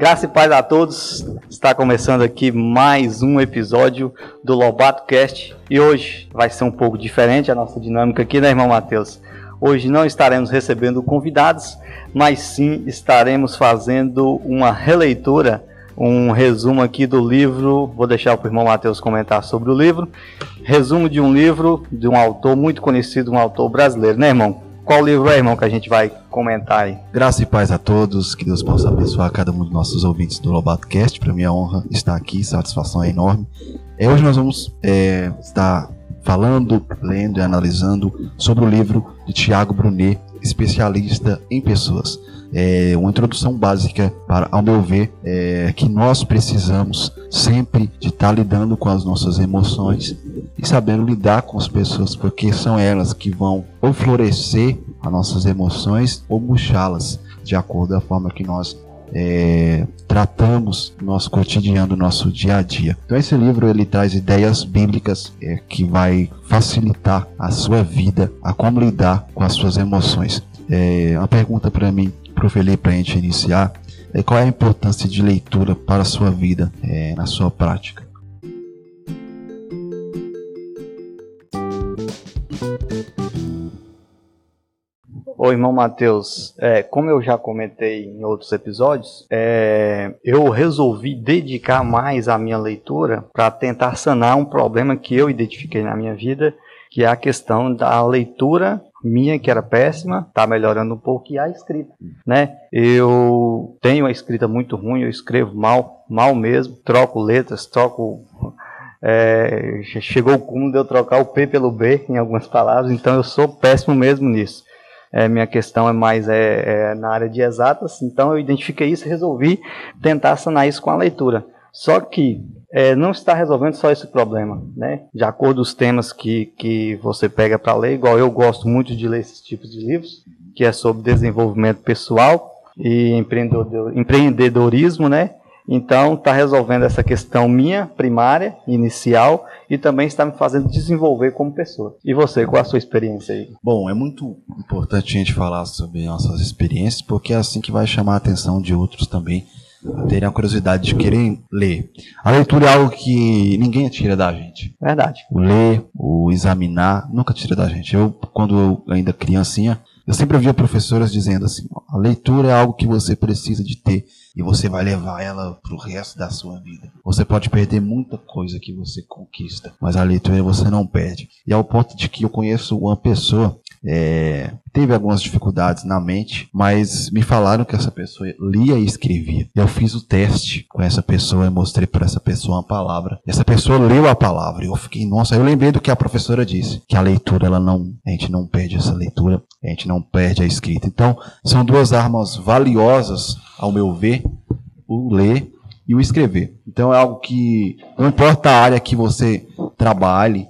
Graça e paz a todos. Está começando aqui mais um episódio do Lobato Cast e hoje vai ser um pouco diferente a nossa dinâmica aqui, né, irmão Matheus? Hoje não estaremos recebendo convidados, mas sim estaremos fazendo uma releitura, um resumo aqui do livro. Vou deixar para o irmão Matheus comentar sobre o livro. Resumo de um livro de um autor muito conhecido, um autor brasileiro, né, irmão? Qual livro é, irmão, que a gente vai comentar aí? Graça e paz a todos, que Deus possa abençoar cada um dos nossos ouvintes do Lobato Cast. Para mim é honra estar aqui, satisfação é enorme. É, hoje nós vamos é, estar falando, lendo e analisando sobre o livro de Tiago Brunet, especialista em pessoas. É uma introdução básica para, ao meu ver, é, que nós precisamos sempre de estar lidando com as nossas emoções e sabendo lidar com as pessoas, porque são elas que vão ou florescer as nossas emoções ou murchá-las, de acordo com a forma que nós é, tratamos no nosso cotidiano, no nosso dia a dia. Então esse livro ele traz ideias bíblicas é, que vai facilitar a sua vida, a como lidar com as suas emoções. É, uma pergunta para mim, para o Felipe, para a gente iniciar, é qual é a importância de leitura para a sua vida, é, na sua prática? Ô irmão Matheus, é, como eu já comentei em outros episódios, é, eu resolvi dedicar mais a minha leitura para tentar sanar um problema que eu identifiquei na minha vida, que é a questão da leitura minha que era péssima, está melhorando um pouco e a escrita, né? Eu tenho a escrita muito ruim, eu escrevo mal, mal mesmo, troco letras, troco é, chegou o cúmulo de eu trocar o P pelo B em algumas palavras, então eu sou péssimo mesmo nisso é, minha questão é mais é, é, na área de exatas, então eu identifiquei isso e resolvi tentar sanar isso com a leitura. Só que é, não está resolvendo só esse problema, né? De acordo com os temas que, que você pega para ler, igual eu gosto muito de ler esses tipos de livros, que é sobre desenvolvimento pessoal e empreendedorismo, né? Então, está resolvendo essa questão minha, primária, inicial, e também está me fazendo desenvolver como pessoa. E você, qual a sua experiência aí? Bom, é muito importante a gente falar sobre nossas experiências, porque é assim que vai chamar a atenção de outros também terem a curiosidade de querer ler. A leitura é algo que ninguém tira da gente. Verdade. O ler, o examinar, nunca tira da gente. Eu, quando eu ainda criancinha, eu sempre ouvia professoras dizendo assim: a leitura é algo que você precisa de ter e você vai levar ela pro resto da sua vida. Você pode perder muita coisa que você conquista, mas a leitura você não perde. E ao ponto de que eu conheço uma pessoa é, teve algumas dificuldades na mente, mas me falaram que essa pessoa lia e escrevia. Eu fiz o teste com essa pessoa e mostrei para essa pessoa uma palavra. Essa pessoa leu a palavra. Eu fiquei, nossa, eu lembrei do que a professora disse, que a leitura ela não, a gente não perde essa leitura, a gente não perde a escrita. Então, são duas armas valiosas, ao meu ver, o ler e o escrever. Então é algo que não importa a área que você trabalhe,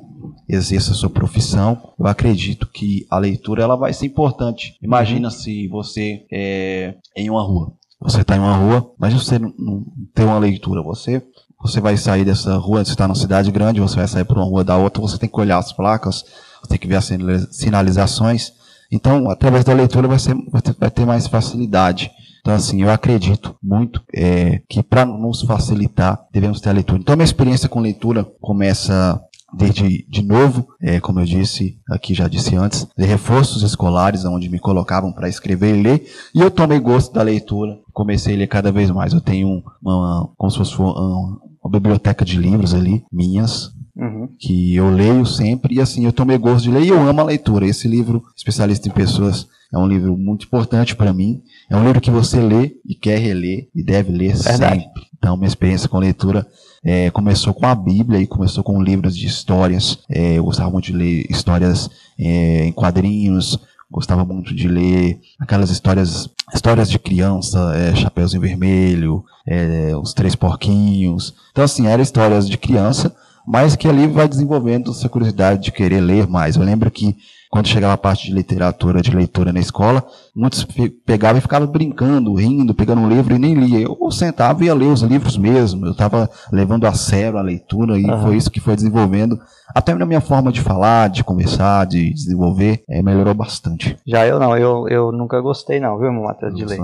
exerça a sua profissão, eu acredito que a leitura ela vai ser importante. Imagina uhum. se você é em uma rua. Você está em uma rua, mas você não, não tem uma leitura. Você você vai sair dessa rua, você está numa cidade grande, você vai sair para uma rua da outra, você tem que olhar as placas, você tem que ver as sinalizações. Então, através da leitura vai, ser, vai ter mais facilidade. Então, assim, eu acredito muito é, que para nos facilitar, devemos ter a leitura. Então, a minha experiência com leitura começa desde de novo, é, como eu disse aqui já disse antes, de reforços escolares onde me colocavam para escrever e ler, e eu tomei gosto da leitura, comecei a ler cada vez mais. Eu tenho uma, como se fosse uma, uma biblioteca de livros ali, minhas, Uhum. que eu leio sempre e assim eu tomei gosto de ler e eu amo a leitura. Esse livro, Especialista em Pessoas, é um livro muito importante para mim. É um livro que você lê e quer reler e deve ler Verdade. sempre. Então, minha experiência com leitura é, começou com a Bíblia e começou com livros de histórias. É, eu gostava muito de ler histórias é, em quadrinhos, gostava muito de ler aquelas histórias, histórias de criança, é, Chapeuzinho Vermelho, é, Os Três Porquinhos. Então, assim, eram histórias de criança, mas que ali vai desenvolvendo essa curiosidade de querer ler mais. Eu lembro que quando chegava a parte de literatura, de leitura na escola, muitos pegavam e ficavam brincando, rindo, pegando um livro e nem lia. Eu sentava e ia ler os livros mesmo. Eu estava levando a sério a leitura e uhum. foi isso que foi desenvolvendo. Até na minha forma de falar, de conversar, de desenvolver, é, melhorou bastante. Já eu não, eu, eu nunca gostei não, viu, Matheus, de ler.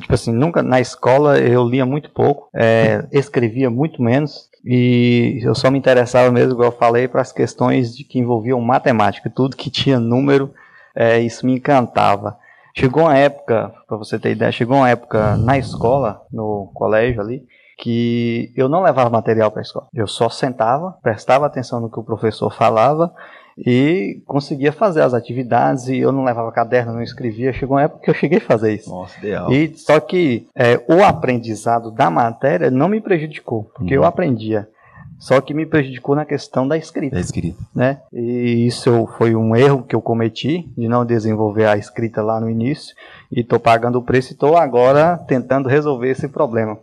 Tipo assim, nunca, na escola eu lia muito pouco, é, escrevia muito menos, e eu só me interessava mesmo, igual eu falei, para as questões de que envolviam matemática, tudo que tinha número, é, isso me encantava. Chegou uma época, para você ter ideia, chegou uma época na escola, no colégio ali, que eu não levava material para a escola. Eu só sentava, prestava atenção no que o professor falava e conseguia fazer as atividades e eu não levava caderno, não escrevia. Chegou uma época que eu cheguei a fazer isso. Nossa, ideal. E só que é, o aprendizado da matéria não me prejudicou, porque uhum. eu aprendia. Só que me prejudicou na questão da escrita. Da escrita. Né? E isso foi um erro que eu cometi, de não desenvolver a escrita lá no início. E estou pagando o preço e estou agora tentando resolver esse problema.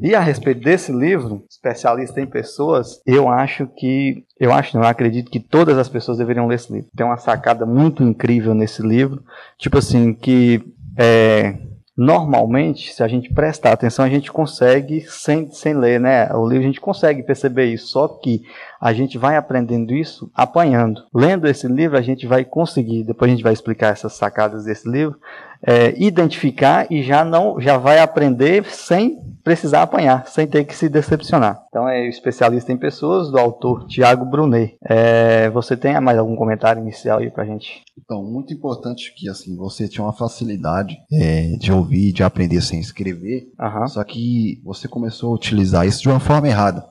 E a respeito desse livro, especialista em pessoas, eu acho que, eu acho, não, eu acredito que todas as pessoas deveriam ler esse livro. Tem uma sacada muito incrível nesse livro, tipo assim, que é, normalmente, se a gente prestar atenção, a gente consegue, sem, sem ler, né? O livro a gente consegue perceber isso, só que a gente vai aprendendo isso apanhando. Lendo esse livro, a gente vai conseguir, depois a gente vai explicar essas sacadas desse livro, é, identificar e já não já vai aprender sem precisar apanhar, sem ter que se decepcionar. Então é especialista em pessoas do autor Tiago Brunet. É, você tem mais algum comentário inicial aí pra gente? Então, muito importante que assim você tinha uma facilidade é, de ouvir, de aprender sem escrever, uhum. só que você começou a utilizar isso de uma forma errada.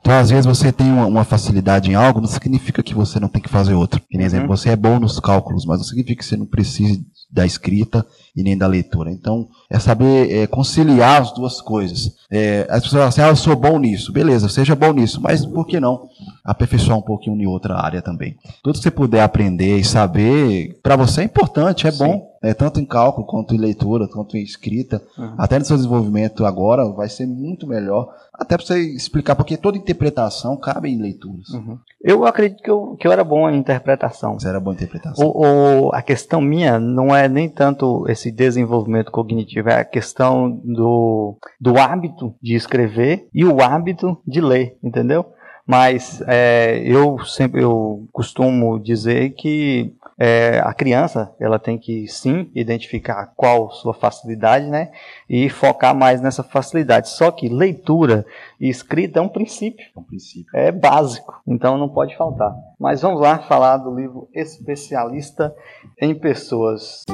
Então, às vezes, você tem uma, uma, facilidade em algo, não significa que você não tem que fazer outra. Por exemplo, uhum. você é bom nos cálculos, mas não significa que você não precise da escrita e nem da leitura. Então, é saber é, conciliar as duas coisas. É, as pessoas falam assim, ah, eu sou bom nisso. Beleza, seja bom nisso, mas por que não aperfeiçoar um pouquinho em outra área também? Tudo que você puder aprender e saber, para você é importante, é Sim. bom. É, tanto em cálculo, quanto em leitura, quanto em escrita. Uhum. Até no seu desenvolvimento agora vai ser muito melhor. Até para você explicar, porque toda interpretação cabe em leituras. Uhum. Eu acredito que eu, que eu era bom em interpretação. Você era bom em interpretação. O, o, a questão minha não é nem tanto esse desenvolvimento cognitivo, é a questão do, do hábito de escrever e o hábito de ler, entendeu? Mas é, eu sempre eu costumo dizer que é, a criança ela tem que sim identificar qual sua facilidade, né, e focar mais nessa facilidade. Só que leitura e escrita é um princípio, é um princípio, é básico, então não pode faltar. Mas vamos lá falar do livro Especialista em Pessoas.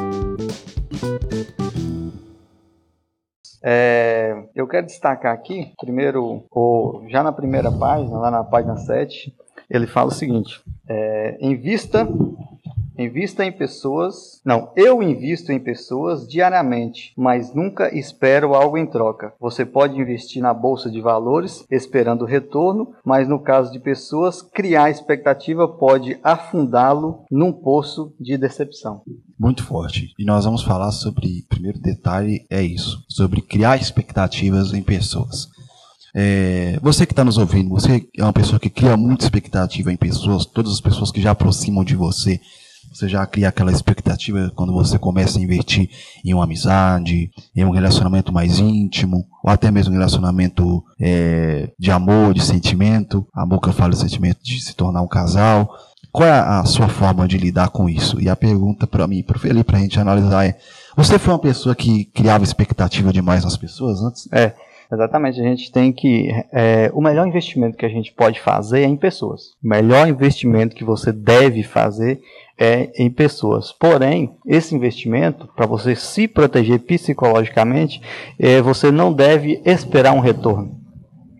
É, eu quero destacar aqui, primeiro, o, já na primeira página, lá na página 7, ele fala o seguinte: é, em vista Invista em pessoas. Não, eu invisto em pessoas diariamente, mas nunca espero algo em troca. Você pode investir na bolsa de valores esperando retorno, mas no caso de pessoas, criar expectativa pode afundá-lo num poço de decepção. Muito forte. E nós vamos falar sobre, primeiro detalhe é isso, sobre criar expectativas em pessoas. É, você que está nos ouvindo, você é uma pessoa que cria muita expectativa em pessoas, todas as pessoas que já aproximam de você, você já cria aquela expectativa quando você começa a investir em uma amizade, em um relacionamento mais íntimo, ou até mesmo um relacionamento é, de amor, de sentimento. Amor que eu falo, sentimento de se tornar um casal. Qual é a sua forma de lidar com isso? E a pergunta para mim, para o Felipe, para a gente analisar é: você foi uma pessoa que criava expectativa demais nas pessoas antes? É. Exatamente, a gente tem que. É, o melhor investimento que a gente pode fazer é em pessoas. O melhor investimento que você deve fazer é em pessoas. Porém, esse investimento, para você se proteger psicologicamente, é, você não deve esperar um retorno.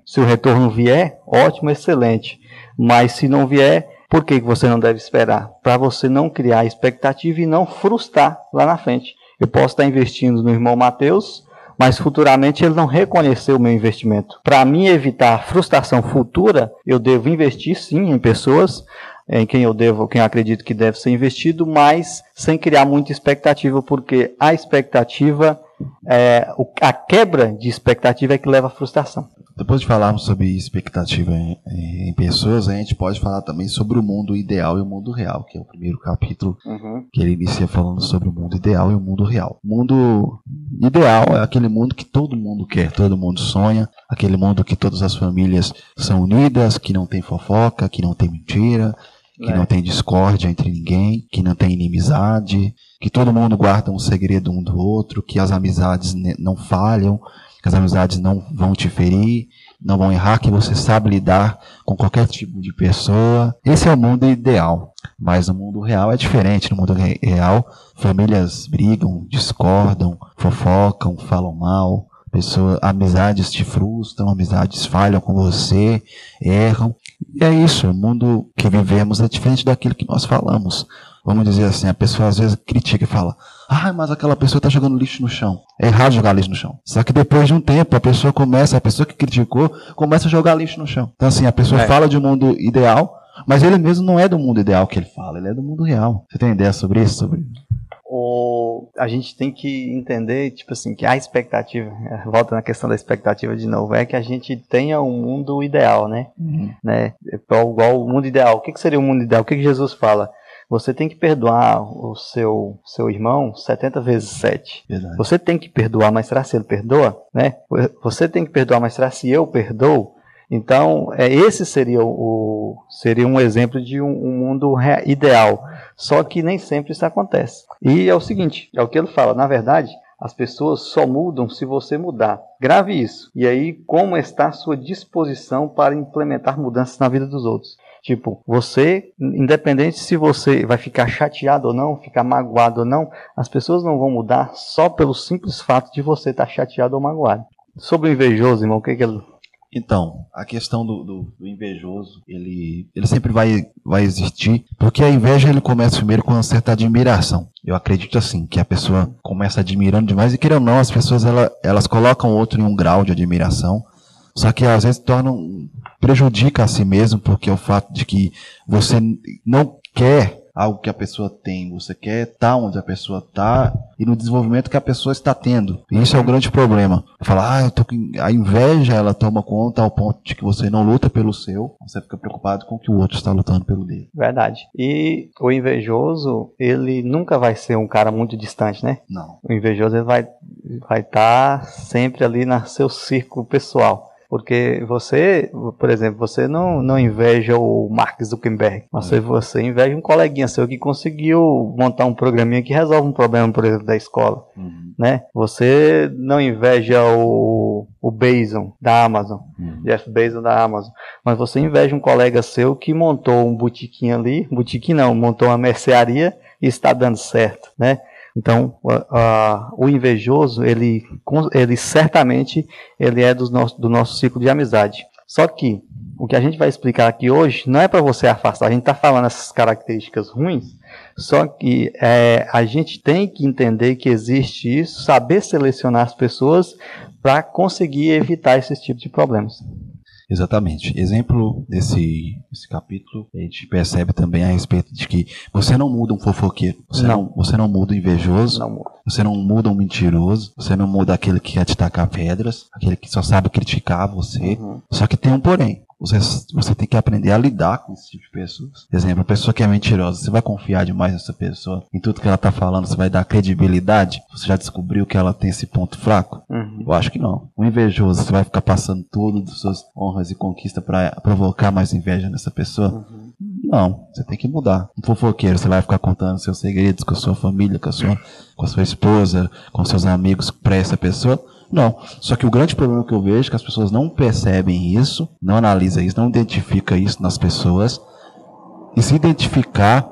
Se o retorno vier, ótimo, excelente. Mas se não vier, por que você não deve esperar? Para você não criar expectativa e não frustrar lá na frente. Eu posso estar investindo no irmão Mateus, mas futuramente ele não reconheceu o meu investimento. Para mim evitar frustração futura, eu devo investir sim em pessoas, em quem eu devo, quem eu acredito que deve ser investido, mas sem criar muita expectativa, porque a expectativa, é, a quebra de expectativa é que leva à frustração. depois de falarmos sobre expectativa em, em, pessoas, a gente pode falar também sobre o mundo ideal e o mundo real, que é o primeiro capítulo uhum. que ele inicia falando sobre o mundo ideal e o mundo real. O mundo ideal é aquele mundo que todo mundo quer, todo mundo sonha, aquele mundo que todas as famílias são unidas, que não tem fofoca, que não tem mentira, que é. não tem discórdia entre ninguém, que não tem inimizade, que todo mundo guarda um segredo um do outro, que as amizades não falham, que as amizades não vão te ferir, não vão errar, que você sabe lidar com qualquer tipo de pessoa. Esse é o mundo ideal. Mas no mundo real é diferente. No mundo real, famílias brigam, discordam, fofocam, falam mal. Amizades te frustram, amizades falham com você, erram. E é isso, o mundo que vivemos é diferente daquilo que nós falamos. Vamos dizer assim, a pessoa às vezes critica e fala: Ah, mas aquela pessoa está jogando lixo no chão. É errado jogar lixo no chão. Só que depois de um tempo, a pessoa começa, a pessoa que criticou, começa a jogar lixo no chão. Então, assim, a pessoa é. fala de um mundo ideal, mas ele mesmo não é do mundo ideal que ele fala, ele é do mundo real. Você tem ideia sobre isso? Sobre o, a gente tem que entender, tipo assim, que a expectativa, volta na questão da expectativa de novo, é que a gente tenha um mundo ideal, né? Uhum. né? Igual o mundo ideal. O que, que seria o mundo ideal? O que, que Jesus fala? Você tem que perdoar o seu, seu irmão 70 vezes 7. Verdade. Você tem que perdoar, mas será se ele perdoa? Né? Você tem que perdoar, mas será se eu perdoo? Então, é, esse seria, o, seria um exemplo de um, um mundo ideal. Só que nem sempre isso acontece. E é o seguinte: é o que ele fala, na verdade, as pessoas só mudam se você mudar. Grave isso. E aí, como está a sua disposição para implementar mudanças na vida dos outros? Tipo, você, independente se você vai ficar chateado ou não, ficar magoado ou não, as pessoas não vão mudar só pelo simples fato de você estar chateado ou magoado. Sobre o invejoso, irmão, o que, que ele então, a questão do, do, do, invejoso, ele, ele sempre vai, vai existir, porque a inveja ele começa primeiro com uma certa admiração. Eu acredito assim, que a pessoa começa admirando demais, e querendo ou não, as pessoas ela, elas colocam o outro em um grau de admiração, só que às vezes tornam, prejudica a si mesmo, porque o fato de que você não quer algo que a pessoa tem, você quer estar onde a pessoa está e no desenvolvimento que a pessoa está tendo. E isso é o grande problema. Falar, ah, eu tô com... a inveja ela toma conta ao ponto de que você não luta pelo seu, você fica preocupado com o que o outro está lutando pelo dele. Verdade. E o invejoso, ele nunca vai ser um cara muito distante, né? Não. O invejoso ele vai vai estar tá sempre ali no seu círculo pessoal. Porque você, por exemplo, você não, não inveja o Mark Zuckerberg, mas é. você inveja um coleguinha seu que conseguiu montar um programinha que resolve um problema, por exemplo, da escola. Uhum. Né? Você não inveja o, o Bezos da Amazon, uhum. Jeff Bezos da Amazon, mas você inveja um colega seu que montou um botiquinho ali, botiquinho não, montou uma mercearia e está dando certo, né? Então, o invejoso, ele, ele certamente ele é do nosso, do nosso ciclo de amizade. Só que o que a gente vai explicar aqui hoje não é para você afastar. A gente está falando essas características ruins, só que é, a gente tem que entender que existe isso, saber selecionar as pessoas para conseguir evitar esse tipo de problemas. Exatamente. Exemplo desse, desse capítulo, a gente percebe também a respeito de que você não muda um fofoqueiro, você não, não você não muda um invejoso, não muda. você não muda um mentiroso, você não muda aquele que quer te tacar pedras, aquele que só sabe criticar você. Uhum. Só que tem um porém. Você, você tem que aprender a lidar com esse tipo de pessoas. Por exemplo, a pessoa que é mentirosa, você vai confiar demais nessa pessoa, em tudo que ela está falando, você vai dar credibilidade? Você já descobriu que ela tem esse ponto fraco? Uhum. Eu acho que não. O invejoso, você vai ficar passando tudo das suas honras e conquistas para provocar mais inveja nessa pessoa? Uhum. Não, você tem que mudar. Um fofoqueiro, você vai ficar contando seus segredos com a sua família, com a sua, com a sua esposa, com seus amigos para essa pessoa? Não. Só que o grande problema que eu vejo é que as pessoas não percebem isso, não analisam isso, não identificam isso nas pessoas. E se identificar,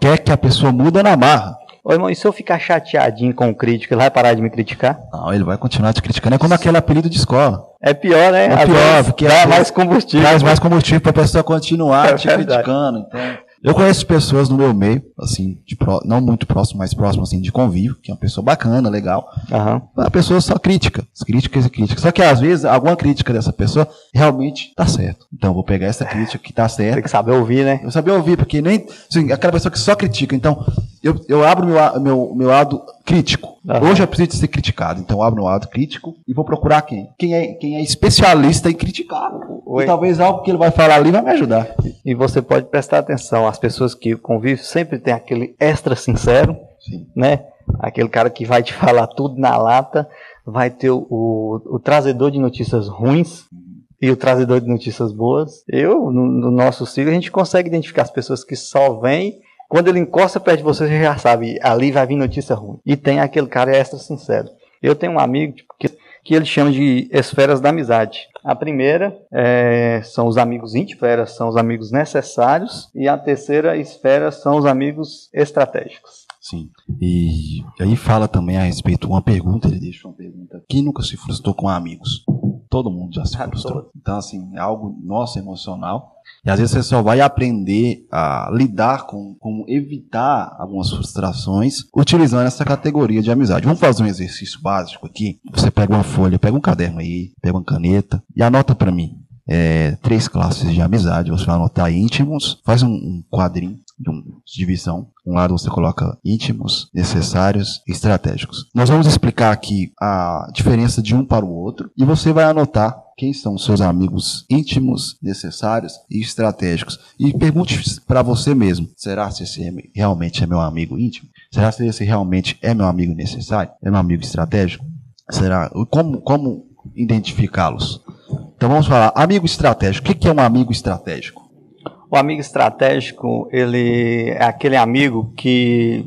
quer que a pessoa muda na marra. Ô irmão, e se eu ficar chateadinho com o crítico, ele vai parar de me criticar? Não, ele vai continuar te criticando. É como aquele apelido de escola. É pior, né? É pior, porque dá mais combustível. Traz mais combustível para a pessoa continuar é te verdade. criticando. Então, eu conheço pessoas no meu meio, assim, pro, não muito próximo, mas próximo, assim, de convívio, que é uma pessoa bacana, legal. Uhum. A pessoa só crítica, críticas e críticas. Só que às vezes, alguma crítica dessa pessoa realmente tá certo. Então eu vou pegar essa crítica que tá certa. Tem que saber ouvir, né? Eu saber ouvir, porque nem, assim, aquela pessoa que só critica. Então, eu, eu abro meu, meu, meu lado crítico. Aham. Hoje eu preciso ser criticado, então abro meu lado crítico e vou procurar quem? Quem é, quem é especialista em criticar. Oi. E talvez algo que ele vai falar ali vai me ajudar. E você pode prestar atenção, as pessoas que convivem sempre tem aquele extra sincero, Sim. né? Aquele cara que vai te falar tudo na lata, vai ter o, o, o trazedor de notícias ruins e o trazedor de notícias boas. Eu, no, no nosso ciclo, a gente consegue identificar as pessoas que só vêm. Quando ele encosta perto de você, você já sabe, ali vai vir notícia ruim. E tem aquele cara extra sincero. Eu tenho um amigo tipo, que, que ele chama de esferas da amizade. A primeira é, são os amigos íntimos, são os amigos necessários, e a terceira esfera são os amigos estratégicos. Sim. E aí fala também a respeito, uma pergunta, ele deixa uma pergunta. Quem nunca se frustrou com amigos? Todo mundo já se Ah, frustrou. Então, assim, é algo nosso emocional. E às vezes você só vai aprender a lidar com, como evitar algumas frustrações utilizando essa categoria de amizade. Vamos fazer um exercício básico aqui. Você pega uma folha, pega um caderno aí, pega uma caneta e anota para mim. é, três classes de amizade. Você vai anotar íntimos, faz um, um quadrinho de, um, de divisão. Um lado você coloca íntimos, necessários e estratégicos. Nós vamos explicar aqui a diferença de um para o outro e você vai anotar quem são seus amigos íntimos, necessários e estratégicos. E pergunte para você mesmo: será se esse realmente é meu amigo íntimo? Será se esse realmente é meu amigo necessário? É meu amigo estratégico? Será? Como, como identificá-los? Então vamos falar, amigo estratégico. O que é um amigo estratégico? O amigo estratégico, ele é aquele amigo que,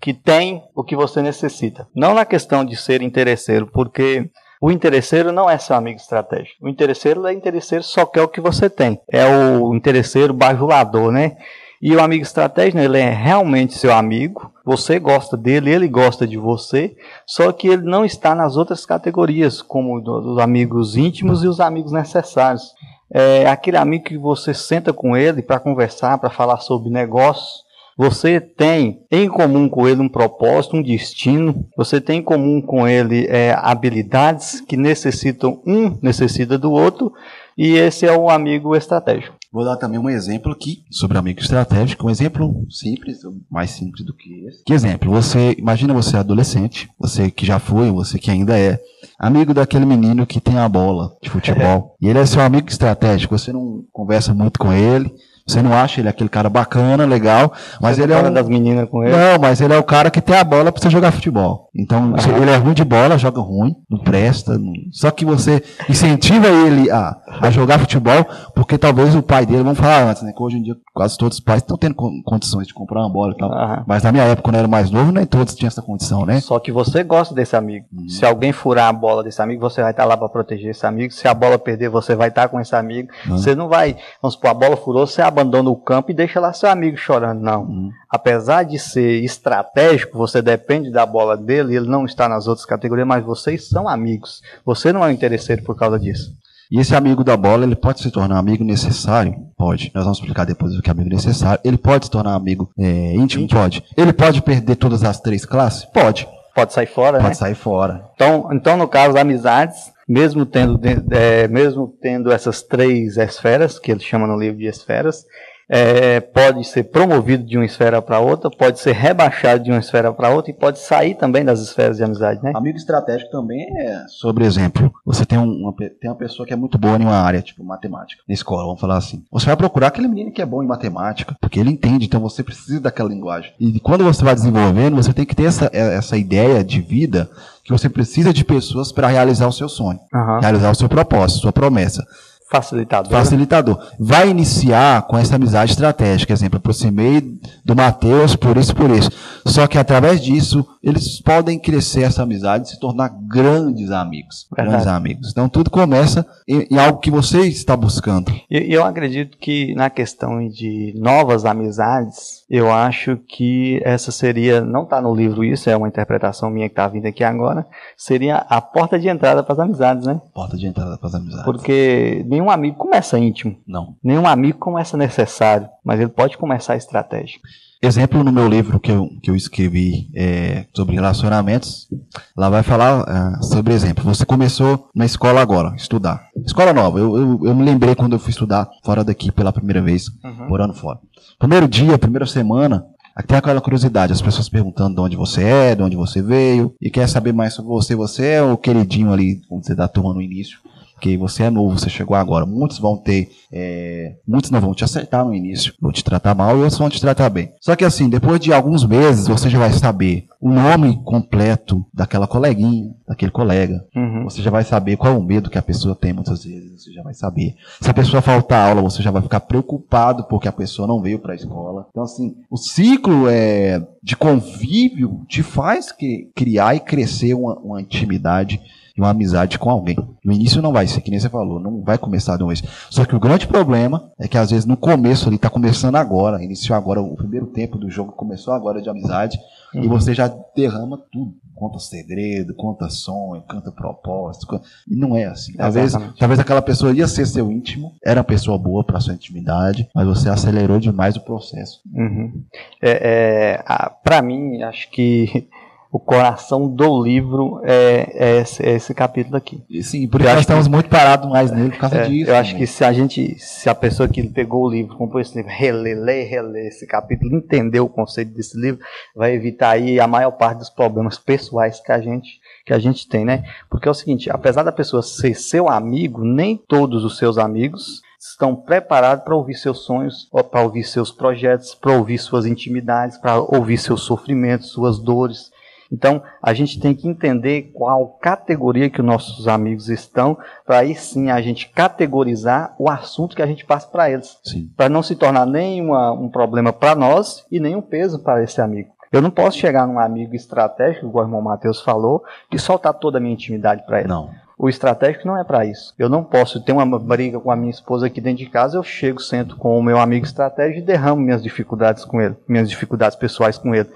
que tem o que você necessita. Não na questão de ser interesseiro, porque o interesseiro não é seu amigo estratégico. O interesseiro é interesseiro, só quer o que você tem. É o interesseiro bajulador, né? E o amigo estratégico, ele é realmente seu amigo. Você gosta dele, ele gosta de você. Só que ele não está nas outras categorias, como dos amigos íntimos e os amigos necessários. É aquele amigo que você senta com ele para conversar, para falar sobre negócios. Você tem em comum com ele um propósito, um destino. Você tem em comum com ele é, habilidades que necessitam um necessita do outro. E esse é o amigo estratégico. Vou dar também um exemplo aqui sobre amigo estratégico, um exemplo simples, mais simples do que esse. Que exemplo? Você imagina você é adolescente, você que já foi, você que ainda é amigo daquele menino que tem a bola de futebol. e ele é seu amigo estratégico. Você não conversa muito com ele, você não acha ele aquele cara bacana, legal, mas Você ele é um das meninas com ele. não, mas ele é o cara que tem a bola pra você jogar futebol. Então, ele é ruim de bola, joga ruim, não presta. não- Só que você incentiva ele a, a jogar futebol, porque talvez o pai dele, vamos falar antes, né? Que hoje em dia quase todos os pais estão tendo con- condições de comprar uma bola e tal. Mas na minha época, quando eu era mais novo, nem todos tinham essa condição, né? Só que você gosta desse amigo. Uhum. Se alguém furar a bola desse amigo, você vai estar lá para proteger esse amigo. Se a bola perder, você vai estar com esse amigo. Uhum. Você não vai, vamos supor, a bola furou, você abandona o campo e deixa lá seu amigo chorando. Não. Uhum. Apesar de ser estratégico, você depende da bola dele, ele não está nas outras categorias, mas vocês são amigos. Você não é um interesseiro por causa disso. E esse amigo da bola, ele pode se tornar amigo necessário? Pode. Nós vamos explicar depois o que é amigo necessário. Ele pode se tornar amigo é, íntimo? Pode. Ele pode perder todas as três classes? Pode. Pode sair fora, né? Pode sair fora. Então, então, no caso, amizades, mesmo tendo, é, mesmo tendo essas três esferas, que ele chama no livro de esferas, é, pode ser promovido de uma esfera para outra, pode ser rebaixado de uma esfera para outra e pode sair também das esferas de amizade, né? Amigo estratégico também é sobre exemplo. Você tem um, uma, tem uma pessoa que é muito boa em uma área, tipo matemática, na escola, vamos falar assim. Você vai procurar aquele menino que é bom em matemática, porque ele entende, então você precisa daquela linguagem. E quando você vai desenvolvendo, você tem que ter essa, é, essa ideia de vida que você precisa de pessoas para realizar o seu sonho, Aham. realizar o seu propósito, sua promessa. Facilitador. Facilitador. Vai iniciar com essa amizade estratégica. Exemplo, aproximei do Mateus por isso, por isso. Só que através disso, eles podem crescer essa amizade e se tornar grandes amigos. Verdade. Grandes amigos. Então tudo começa em, em algo que você está buscando. E e eu acredito que na questão de novas amizades, eu acho que essa seria, não está no livro isso, é uma interpretação minha que está vindo aqui agora, seria a porta de entrada para as amizades, né? Porta de entrada para as amizades. Porque nenhum amigo começa íntimo, Não. nenhum amigo começa necessário, mas ele pode começar estratégico. Exemplo no meu livro que eu, que eu escrevi é, sobre relacionamentos, lá vai falar ah, sobre exemplo. Você começou na escola agora, estudar. Escola nova, eu, eu, eu me lembrei quando eu fui estudar fora daqui pela primeira vez, Uhum. morando fora. Primeiro dia, primeira semana, Tem aquela curiosidade, as pessoas perguntando de onde você é, de onde você veio, e quer saber mais sobre você. Você é o queridinho ali, vamos dizer, da turma no início porque você é novo, você chegou agora. Muitos vão ter, é, muitos não vão te acertar no início, vão te tratar mal e outros vão te tratar bem. Só que assim, depois de alguns meses, você já vai saber o nome completo daquela coleguinha, daquele colega. Uhum. Você já vai saber qual é o medo que a pessoa tem muitas vezes, você já vai saber. Se a pessoa faltar aula, você já vai ficar preocupado porque a pessoa não veio para a escola. Então assim, o ciclo é, de convívio te faz que, criar e crescer uma, uma intimidade e uma amizade com alguém. No início não vai ser, que nem você falou, não vai começar de uma vez. Só que o grande problema é que às vezes no começo ele está começando agora, iniciou agora, o primeiro tempo do jogo começou agora de amizade, uhum. e você já derrama tudo. Conta segredo, conta sonho, canta propósito. Conta... E não é assim. Talvez, talvez aquela pessoa ia ser seu íntimo, era uma pessoa boa para sua intimidade, mas você acelerou demais o processo. Uhum. É, é, para mim, acho que o coração do livro é, é, esse, é esse, capítulo aqui. E sim, por isso nós estamos que, muito parados mais nele por causa é, disso. Eu acho que se a gente, se a pessoa que pegou o livro, comprou esse livro, reler, ler, reler esse capítulo, entender o conceito desse livro, vai evitar aí a maior parte dos problemas pessoais que a gente que a gente tem, né? Porque é o seguinte, apesar da pessoa ser seu amigo, nem todos os seus amigos estão preparados para ouvir seus sonhos, para ouvir seus projetos, para ouvir suas intimidades, para ouvir seus sofrimentos, suas dores. Então, a gente tem que entender qual categoria que os nossos amigos estão, para aí sim a gente categorizar o assunto que a gente passa para eles. Para não se tornar nem uma, um problema para nós e nem um peso para esse amigo. Eu não posso chegar num amigo estratégico, igual o irmão Matheus falou, e soltar toda a minha intimidade para ele. Não. O estratégico não é para isso. Eu não posso ter uma briga com a minha esposa aqui dentro de casa, eu chego, sento com o meu amigo estratégico e derramo minhas dificuldades com ele, minhas dificuldades pessoais com ele.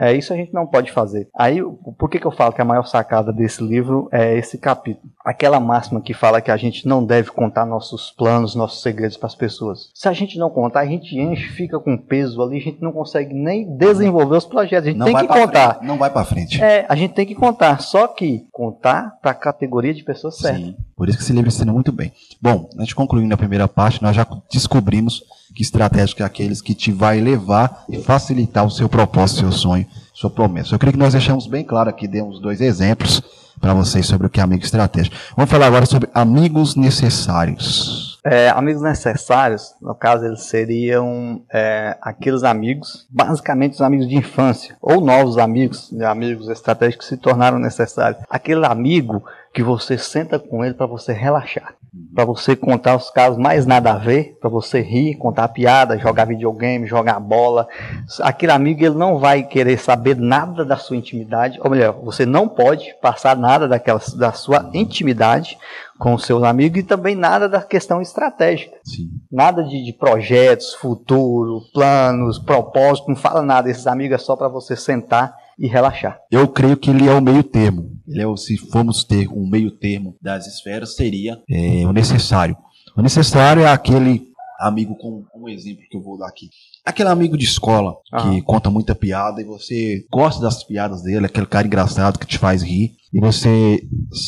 É, isso a gente não pode fazer. Aí, por que, que eu falo que a maior sacada desse livro é esse capítulo? Aquela máxima que fala que a gente não deve contar nossos planos, nossos segredos para as pessoas. Se a gente não contar, a gente enche, fica com peso ali, a gente não consegue nem desenvolver os projetos. A gente não tem que contar. Frente, não vai para frente. É, a gente tem que contar. Só que contar para a categoria de pessoas certas. Sim, por isso que esse livro ensina muito bem. Bom, a gente concluindo a primeira parte, nós já descobrimos que estratégico é aqueles que te vai levar e facilitar o seu propósito, seu sonho, sua promessa. Eu creio que nós deixamos bem claro aqui, demos dois exemplos para vocês sobre o que é amigo estratégico. Vamos falar agora sobre amigos necessários. É, amigos necessários, no caso, eles seriam é, aqueles amigos, basicamente os amigos de infância, ou novos amigos, amigos estratégicos que se tornaram necessários. Aquele amigo que você senta com ele para você relaxar para você contar os casos mais nada a ver, para você rir, contar piada, jogar videogame, jogar bola. Aquele amigo ele não vai querer saber nada da sua intimidade, ou melhor, você não pode passar nada daquela, da sua intimidade com os seus amigos e também nada da questão estratégica. Sim. Nada de, de, projetos, futuro, planos, propósitos, não fala nada. Esses amigos é só para você sentar e relaxar. Eu creio que ele é o meio termo. Ele é o, se formos ter um meio termo das esferas, seria é, o necessário. O necessário é aquele amigo, com um exemplo que eu vou dar aqui. Aquele amigo de escola que conta muita piada e você gosta das piadas dele, aquele cara engraçado que te faz rir, e você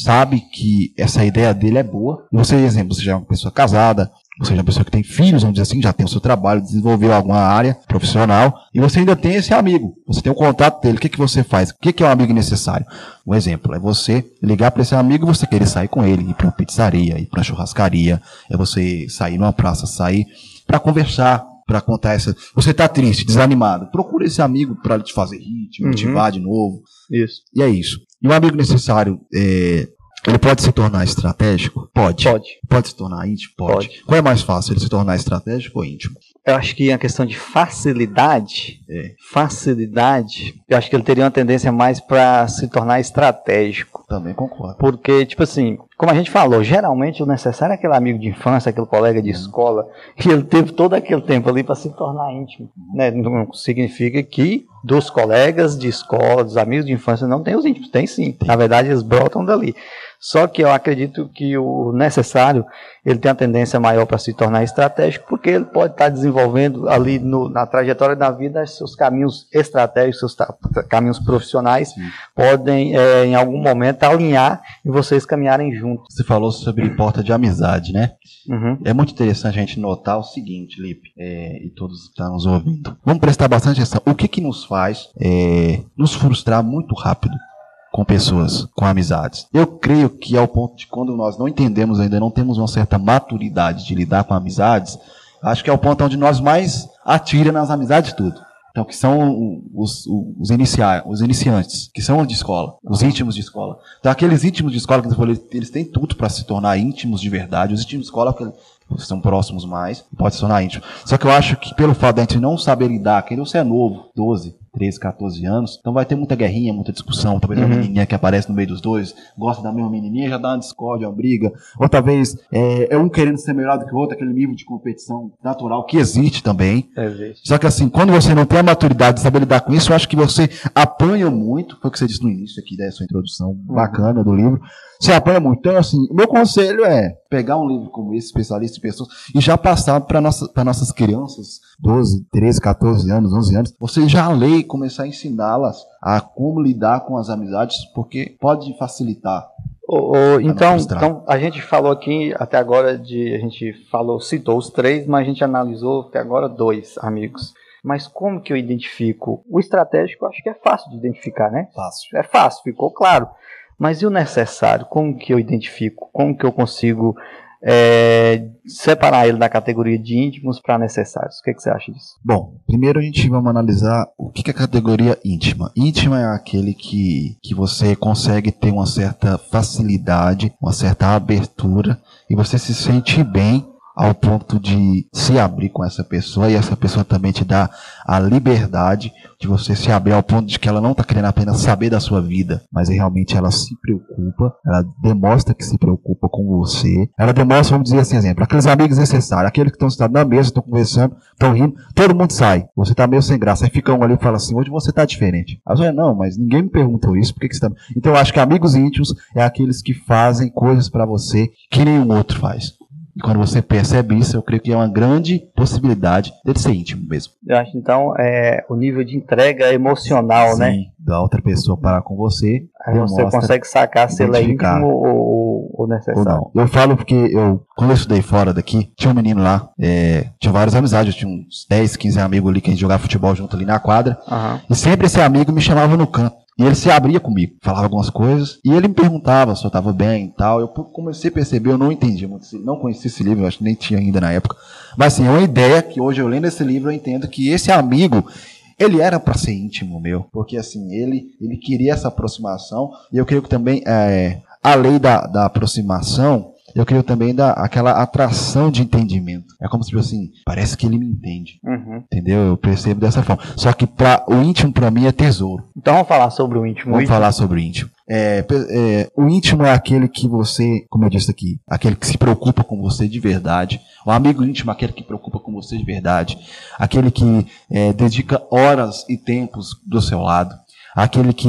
sabe que essa ideia dele é boa. E você, exemplo, você já é uma pessoa casada, ou seja, uma pessoa que tem filhos, vamos dizer assim, já tem o seu trabalho, desenvolveu alguma área profissional, e você ainda tem esse amigo, você tem o um contato dele, o que, que você faz? O que, que é um amigo necessário? Um exemplo é você ligar para esse amigo e você querer sair com ele, ir para uma pizzaria, ir para uma churrascaria, é você sair numa praça, sair para conversar, para contar essa. Você está triste, desanimado, procura esse amigo para te fazer rir, te motivar uhum. de novo. Isso. E é isso. E um amigo necessário é, ele pode se tornar estratégico? Pode. Pode. Pode se tornar íntimo? Pode. pode. Qual é mais fácil, ele se tornar estratégico ou íntimo? Eu acho que a questão de facilidade, é. facilidade, eu acho que ele teria uma tendência mais para se tornar estratégico. Também concordo. Porque, tipo assim, como a gente falou, geralmente o necessário é aquele amigo de infância, aquele colega de uhum. escola, e ele teve todo aquele tempo ali para se tornar íntimo. Né? Não significa que dos colegas de escola, dos amigos de infância, não tem os íntimos. Tem sim. Na verdade, eles brotam dali. Só que eu acredito que o necessário ele tem a tendência maior para se tornar estratégico, porque ele pode estar desenvolvendo ali no, na trajetória da vida seus caminhos estratégicos, seus caminhos profissionais, Sim. podem é, em algum momento alinhar e vocês caminharem juntos junto. Você falou sobre porta de amizade, né? Uhum. É muito interessante a gente notar o seguinte, Lipe, é, e todos que estão nos ouvindo. Vamos prestar bastante atenção. O que que nos faz é, nos frustrar muito rápido? Com pessoas, com amizades. Eu creio que ao ponto de quando nós não entendemos ainda, não temos uma certa maturidade de lidar com amizades, acho que é o ponto onde nós mais atira nas amizades tudo. Então, que são os, os, os iniciantes, que são de escola, os íntimos de escola. Então, aqueles íntimos de escola que você falou, eles têm tudo para se tornar íntimos de verdade. Os íntimos de escola são próximos mais, pode se tornar íntimo. Só que eu acho que pelo fato de a gente não saber lidar, quando você é novo, 12, 13, 14 anos, então vai ter muita guerrinha, muita discussão. Talvez uhum. uma menininha que aparece no meio dos dois, gosta da mesma menininha, já dá uma discórdia, uma briga. Ou talvez é, é um querendo ser melhor do que o outro, aquele nível de competição natural que existe também. Existe. Só que assim, quando você não tem a maturidade de saber lidar com isso, eu acho que você apanha muito, foi o que você disse no início aqui da sua introdução uhum. bacana do livro. Você apanha muito. Então, assim, o meu conselho é pegar um livro como esse, especialista em pessoas, e já passar para nossa, nossas crianças, 12, 13, 14 anos, 11 anos, você já lê e começar a ensiná-las a como lidar com as amizades, porque pode facilitar. Oh, oh, então, então, a gente falou aqui até agora de. A gente falou, citou os três, mas a gente analisou até agora dois amigos. Mas como que eu identifico? O estratégico eu acho que é fácil de identificar, né? Fácil. É fácil, ficou claro. Mas e o necessário? Como que eu identifico? Como que eu consigo é, separar ele da categoria de íntimos para necessários? O que, que, você acha disso? Bom, primeiro a gente vai analisar o que, é categoria íntima. Íntima é aquele que, que você consegue ter uma certa facilidade, uma certa abertura e você se sente bem ao ponto de se abrir com essa pessoa e essa pessoa também te dá a liberdade de você se abrir ao ponto de que ela não está querendo apenas saber da sua vida, mas realmente ela se preocupa, ela demonstra que se preocupa com você, ela demonstra, vamos dizer assim, exemplo, aqueles amigos necessários, aqueles que estão sentados na mesa, estão conversando, estão rindo, todo mundo sai, você está meio sem graça, aí fica um ali e fala assim, hoje você está diferente. Aí você, não, mas ninguém me perguntou isso, por que, que você está... Então eu acho que amigos íntimos é aqueles que fazem coisas para você que nenhum outro faz. E quando você percebe isso, eu creio que é uma grande possibilidade dele ser íntimo mesmo. Eu acho então é o nível de entrega emocional, Sim, né? Da outra pessoa para com você. Aí você consegue sacar se ele é íntimo ou, ou necessário. Ou não. Eu falo porque eu, quando eu estudei fora daqui, tinha um menino lá, é, tinha várias amizades, eu tinha uns 10, 15 amigos ali que a gente jogava futebol junto ali na quadra. Uhum. E sempre esse amigo me chamava no canto. E ele se abria comigo, falava algumas coisas, e ele me perguntava se eu estava bem e tal. Eu comecei a perceber, eu não entendi muito, não conhecia esse livro, eu acho que nem tinha ainda na época. Mas assim, é uma ideia que hoje eu lendo esse livro eu entendo que esse amigo, ele era para ser íntimo meu, porque assim, ele, ele queria essa aproximação, e eu creio que também é, a lei da, da aproximação, eu creio também da aquela atração de entendimento. É como se assim, parece que ele me entende. Uhum. Entendeu? Eu percebo dessa forma. Só que pra, o íntimo para mim é tesouro. Então vamos falar sobre o íntimo. Vamos íntimo. falar sobre o íntimo. É, é, o íntimo é aquele que você, como eu disse aqui, aquele que se preocupa com você de verdade. O amigo íntimo é aquele que preocupa com você de verdade. Aquele que é, dedica horas e tempos do seu lado. Aquele que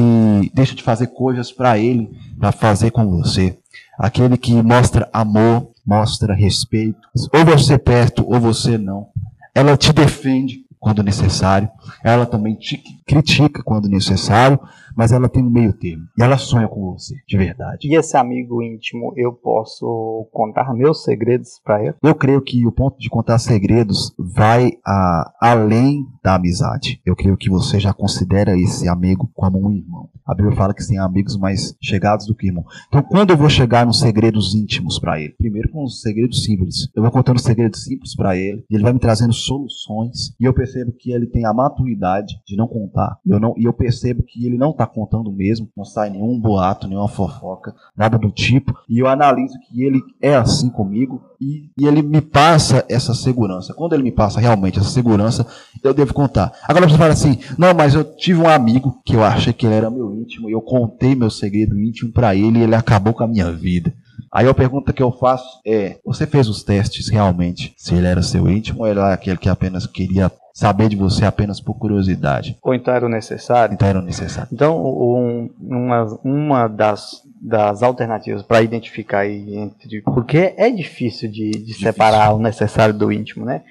deixa de fazer coisas para ele, para fazer com você aquele que mostra amor, mostra respeito, ou você perto ou você não. Ela te defende quando necessário, ela também te critica quando necessário, mas ela tem um meio termo. E ela sonha com você, de verdade. E esse amigo íntimo, eu posso contar meus segredos para ele? Eu creio que o ponto de contar segredos vai a, além da amizade. Eu creio que você já considera esse amigo como um irmão. A Bíblia fala que tem amigos mais chegados do que irmão. Então, quando eu vou chegar nos segredos íntimos para ele? Primeiro com os segredos simples. Eu vou contando segredos simples para ele, e ele vai me trazendo soluções, e eu percebo que ele tem a maturidade de não contar. E eu, não, e eu percebo que ele não está contando mesmo, não sai nenhum boato, nenhuma fofoca, nada do tipo. E eu analiso que ele é assim comigo e, e, ele me passa essa segurança. Quando ele me passa realmente essa segurança, eu devo contar. Agora você fala assim: não, mas eu tive um amigo que eu achei que ele era meu íntimo e eu contei meu segredo íntimo para ele e ele acabou com a minha vida. Aí a pergunta que eu faço é: você fez os testes realmente? Se ele era seu íntimo ou era aquele que apenas queria saber de você apenas por curiosidade? Ou então era o necessário? Então era o necessário. Então, um, uma, uma das das alternativas para identificar entre porque é difícil de, de difícil. separar o necessário do íntimo, né?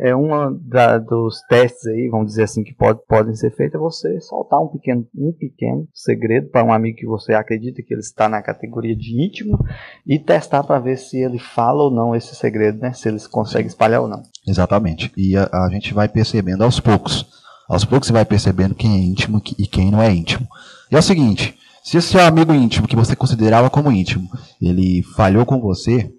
É da, dos testes aí, vamos dizer assim, que pode, podem ser feitos é você soltar um pequeno, um pequeno segredo para um amigo que você acredita que ele está na categoria de íntimo e testar para ver se ele fala ou não esse segredo, né? Se ele consegue espalhar ou não. Exatamente. E a, a gente vai percebendo aos poucos. Aos poucos você vai percebendo quem é íntimo e quem não é íntimo. E é o seguinte, se esse seu amigo íntimo, que você considerava como íntimo, ele falhou com você,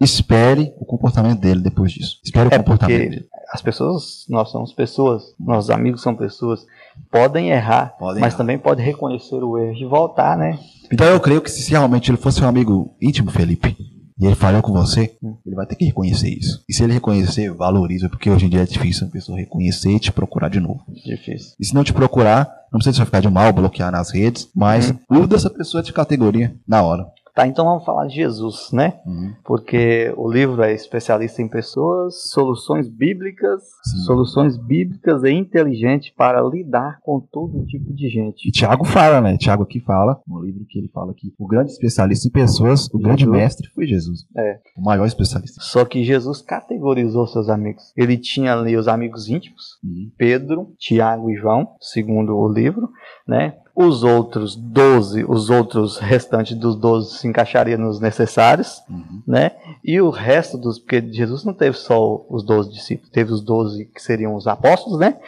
espere o comportamento dele depois disso. Espere é o comportamento porque dele. As pessoas, nós somos pessoas, nossos amigos são pessoas, podem errar, Podem mas errar. também podem reconhecer o erro e voltar, né? Então eu creio que se realmente ele fosse um amigo íntimo, Felipe, e ele falhou com você, ele vai ter que reconhecer isso. E se ele reconhecer, valoriza, porque hoje em dia é difícil a pessoa reconhecer e te procurar de novo. Difícil. E se não te procurar, não precisa ficar de mal, bloquear nas redes, mas muda essa pessoa de categoria na hora. Tá, então vamos falar de Jesus, né? Uhum. Porque o livro é especialista em pessoas, soluções bíblicas, Sim. soluções bíblicas e inteligentes para lidar com todo tipo de gente. E Tiago fala, né? Tiago aqui fala, no livro que ele fala que o grande especialista em pessoas, o grande Jesus. mestre foi Jesus. É. O maior especialista. Só que Jesus categorizou seus amigos. Ele tinha ali os amigos íntimos, Uhum. Pedro, Tiago e João, segundo o livro, né? Os outros 12, os outros restantes dos 12 se encaixariam nos necessários, Uhum. né? E o resto dos, porque Jesus não teve só os 12 discípulos, teve os 12 que seriam os apóstolos, né?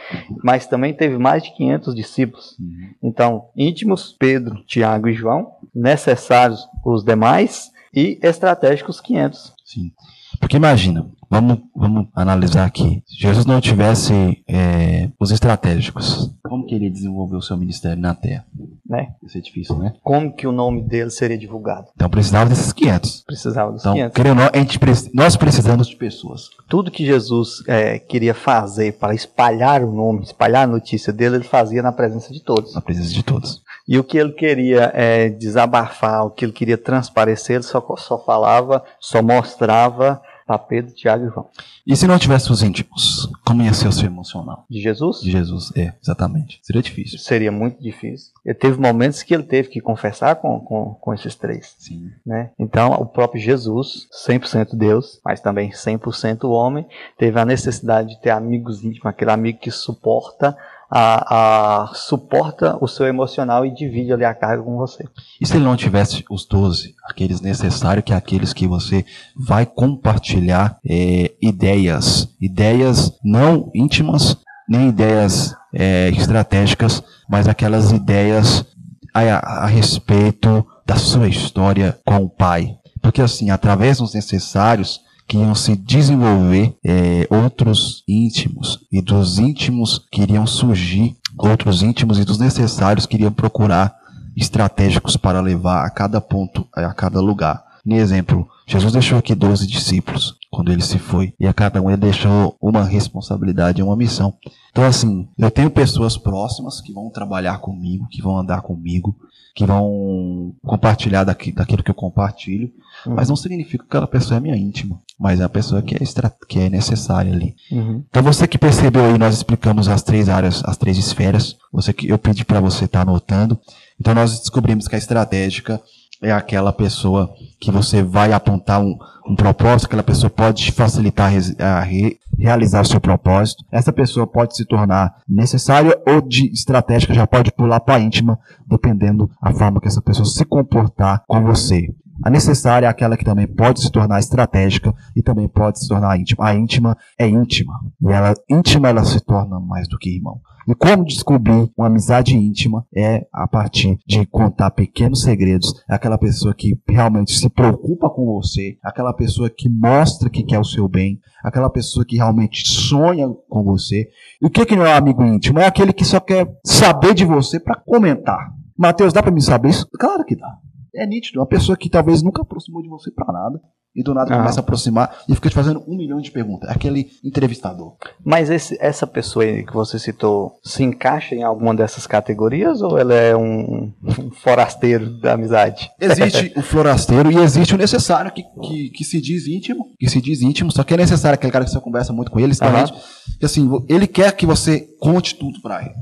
Mas também teve mais de 500 discípulos. Uhum. Então, íntimos, Pedro, Tiago e João, necessários os demais e estratégicos 500. Sim. Porque imagina, vamos, vamos analisar aqui. Se Jesus não tivesse é, os estratégicos, como que ele ia desenvolver o seu ministério na Terra? Né? Ia ser difícil, né? Como que o nome dele seria divulgado? Então precisava desses 500. Precisava dos Então, 500. querendo a gente, nós precisamos de pessoas. Tudo que Jesus é, queria fazer para espalhar o nome, espalhar a notícia dele, ele fazia na presença de todos. Na presença de todos. E o que ele queria é, desabafar, o que ele queria transparecer, ele só, só falava, só mostrava para Pedro, Tiago e João. E se não tivesse os íntimos, como ia ser o seu emocional? De Jesus? De Jesus, é, exatamente. Seria difícil. Seria muito difícil. Ele teve momentos que ele teve que confessar com, com, com esses três. Sim. né? Então, o próprio Jesus, 100% Deus, mas também 100% homem, teve a necessidade de ter amigos íntimos, aquele amigo que suporta a, a- suporta o seu emocional e divide ali a carga com você. E se ele não tivesse os 12, aqueles necessários, que é aqueles que você vai compartilhar é, ideias, ideias não íntimas, nem ideias é, estratégicas, mas aquelas ideias a, a respeito da sua história com o Pai. Porque assim, através dos necessários, que iam se desenvolver é, outros íntimos, e dos íntimos que iriam surgir outros íntimos, e dos necessários que iriam procurar estratégicos para levar a cada ponto, a cada lugar. Em exemplo, Jesus deixou aqui 12 discípulos quando ele se foi, e a cada um ele deixou uma responsabilidade uma missão. Então, assim, eu tenho pessoas próximas que vão trabalhar comigo, que vão andar comigo, que vão compartilhar daqui, daquilo que eu compartilho, mas não significa que aquela pessoa é minha íntima, mas é a pessoa que é, extra, que é necessária ali. Uhum. Então você que percebeu aí, nós explicamos as três áreas, as três esferas. Você que eu pedi para você estar anotando. Então nós descobrimos que a estratégica é aquela pessoa que você vai apontar um, um propósito, aquela pessoa pode facilitar a re- realizar o seu propósito. Essa pessoa pode se tornar necessária ou de estratégica, já pode pular para íntima, dependendo a forma que essa pessoa se comportar com você. A necessária é aquela que também pode se tornar estratégica e também pode se tornar íntima. A íntima é íntima. E ela, íntima ela se torna mais do que irmão. E como descobrir uma amizade íntima é a partir de contar pequenos segredos. É aquela pessoa que realmente se preocupa com você, aquela pessoa que mostra que quer o seu bem, aquela pessoa que realmente sonha com você. E o que, que não é um amigo íntimo? É aquele que só quer saber de você para comentar. Mateus, dá para me saber isso? Claro que dá. É nítido. Uma pessoa que talvez nunca aproximou de você para nada. E do nada Ah. começa a aproximar e fica te fazendo um milhão de perguntas. É aquele entrevistador. Mas esse- essa pessoa aí que você citou se encaixa em alguma dessas categorias ou ela é um, um forasteiro da amizade? Existe o florasteiro e existe o necessário que, que, que se diz íntimo, que se diz íntimo, só que é necessário aquele cara que você conversa muito com ele, exatamente. Que assim, ele quer que você conte tudo pra ele.